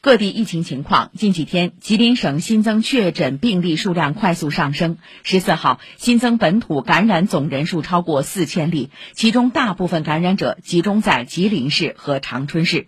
各地疫情情况：近几天，吉林省新增确诊病例数量快速上升。十四号新增本土感染总人数超过四千例，其中大部分感染者集中在吉林市和长春市。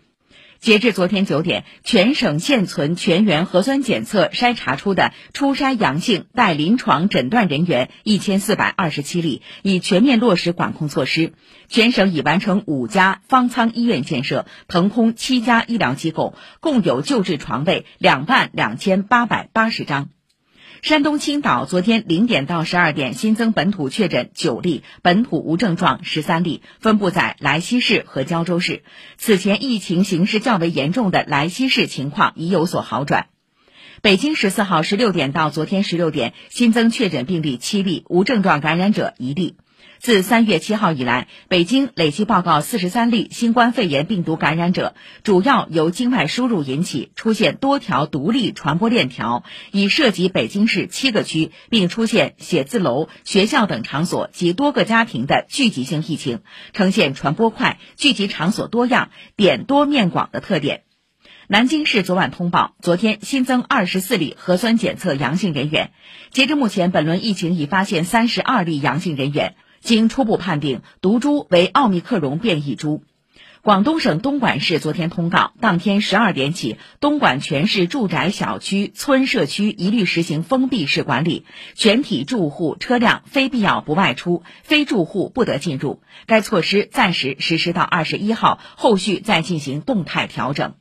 截至昨天九点，全省现存全员核酸检测筛查出的初筛阳性待临床诊断人员一千四百二十七例，已全面落实管控措施。全省已完成五家方舱医院建设，腾空七家医疗机构，共有救治床位两万两千八百八十张。山东青岛昨天零点到十二点新增本土确诊九例，本土无症状十三例，分布在莱西市和胶州市。此前疫情形势较为严重的莱西市情况已有所好转。北京十四号十六点到昨天十六点新增确诊病例七例，无症状感染者一例。自三月七号以来，北京累计报告四十三例新冠肺炎病毒感染者，主要由境外输入引起，出现多条独立传播链条，已涉及北京市七个区，并出现写字楼、学校等场所及多个家庭的聚集性疫情，呈现传播快、聚集场所多样、点多面广的特点。南京市昨晚通报，昨天新增二十四例核酸检测阳性人员，截至目前，本轮疫情已发现三十二例阳性人员。经初步判定，毒株为奥密克戎变异株。广东省东莞市昨天通告，当天十二点起，东莞全市住宅小区、村社区一律实行封闭式管理，全体住户、车辆非必要不外出，非住户不得进入。该措施暂时实施到二十一号，后续再进行动态调整。